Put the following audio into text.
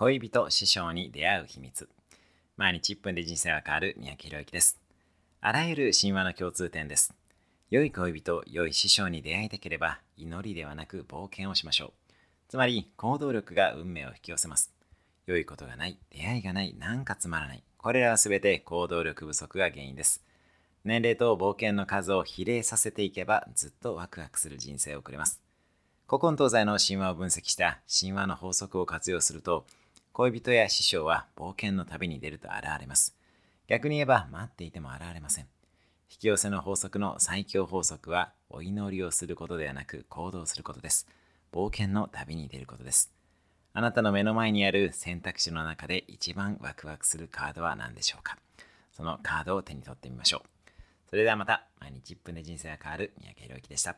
恋人師匠に出会う秘密。毎日1分で人生が変わる三宅宏之です。あらゆる神話の共通点です。良い恋人良い師匠に出会いたければ祈りではなく冒険をしましょう。つまり行動力が運命を引き寄せます。良いことがない出会いがないなんかつまらない。これらは全て行動力不足が原因です。年齢と冒険の数を比例させていけばずっとワクワクする人生を送れます。古今東西の神話を分析した神話の法則を活用すると恋人や師匠は冒険の旅に出ると現れます。逆に言えば待っていても現れません。引き寄せの法則の最強法則はお祈りをすることではなく行動することです。冒険の旅に出ることです。あなたの目の前にある選択肢の中で一番ワクワクするカードは何でしょうか？そのカードを手に取ってみましょう。それではまた。毎日1分で人生が変わる三宅宏之でした。